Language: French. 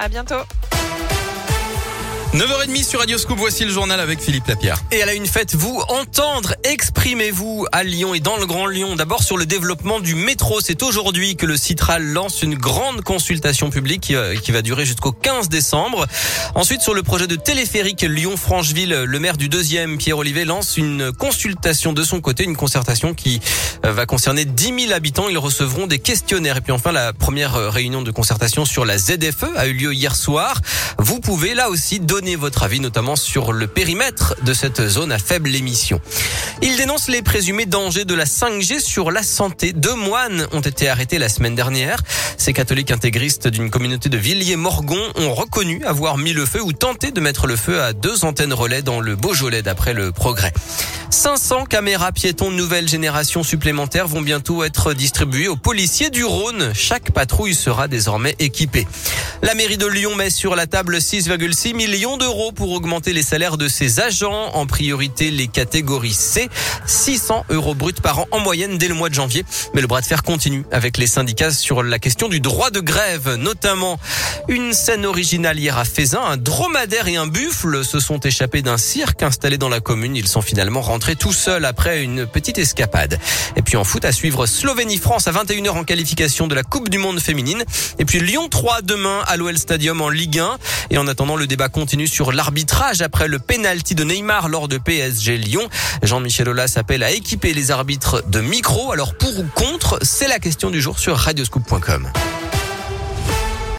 À bientôt. 9h30 sur Radio Scoop, voici le journal avec Philippe Lapierre. Et elle a une fête, vous entendre, exprimez-vous à Lyon et dans le Grand Lyon. D'abord sur le développement du métro. C'est aujourd'hui que le Citral lance une grande consultation publique qui, va durer jusqu'au 15 décembre. Ensuite sur le projet de téléphérique Lyon-Francheville, le maire du deuxième, Pierre Olivier, lance une consultation de son côté, une concertation qui euh, va concerner 10 000 habitants. Ils recevront des questionnaires. Et puis enfin, la première euh, réunion de concertation sur la ZFE a eu lieu hier soir. Vous pouvez là aussi donner donner votre avis, notamment sur le périmètre de cette zone à faible émission. Il dénonce les présumés dangers de la 5G sur la santé. Deux moines ont été arrêtés la semaine dernière. Ces catholiques intégristes d'une communauté de Villiers-Morgon ont reconnu avoir mis le feu ou tenté de mettre le feu à deux antennes relais dans le Beaujolais d'après le progrès. 500 caméras piétons nouvelle génération supplémentaires vont bientôt être distribuées aux policiers du Rhône. Chaque patrouille sera désormais équipée. La mairie de Lyon met sur la table 6,6 millions d'euros pour augmenter les salaires de ses agents, en priorité les catégories C, 600 euros bruts par an en moyenne dès le mois de janvier. Mais le bras de fer continue avec les syndicats sur la question du droit de grève, notamment une scène originale hier à Fézin, un dromadaire et un buffle se sont échappés d'un cirque installé dans la commune. Ils sont finalement rentrés tout seul après une petite escapade. Et puis en foot à suivre Slovénie-France à 21h en qualification de la Coupe du Monde féminine. Et puis Lyon 3 demain à l'OL Stadium en Ligue 1. Et en attendant, le débat continue sur l'arbitrage après le penalty de Neymar lors de PSG Lyon. Jean-Michel Aulas s'appelle à équiper les arbitres de micro. Alors pour ou contre, c'est la question du jour sur radioscoop.com.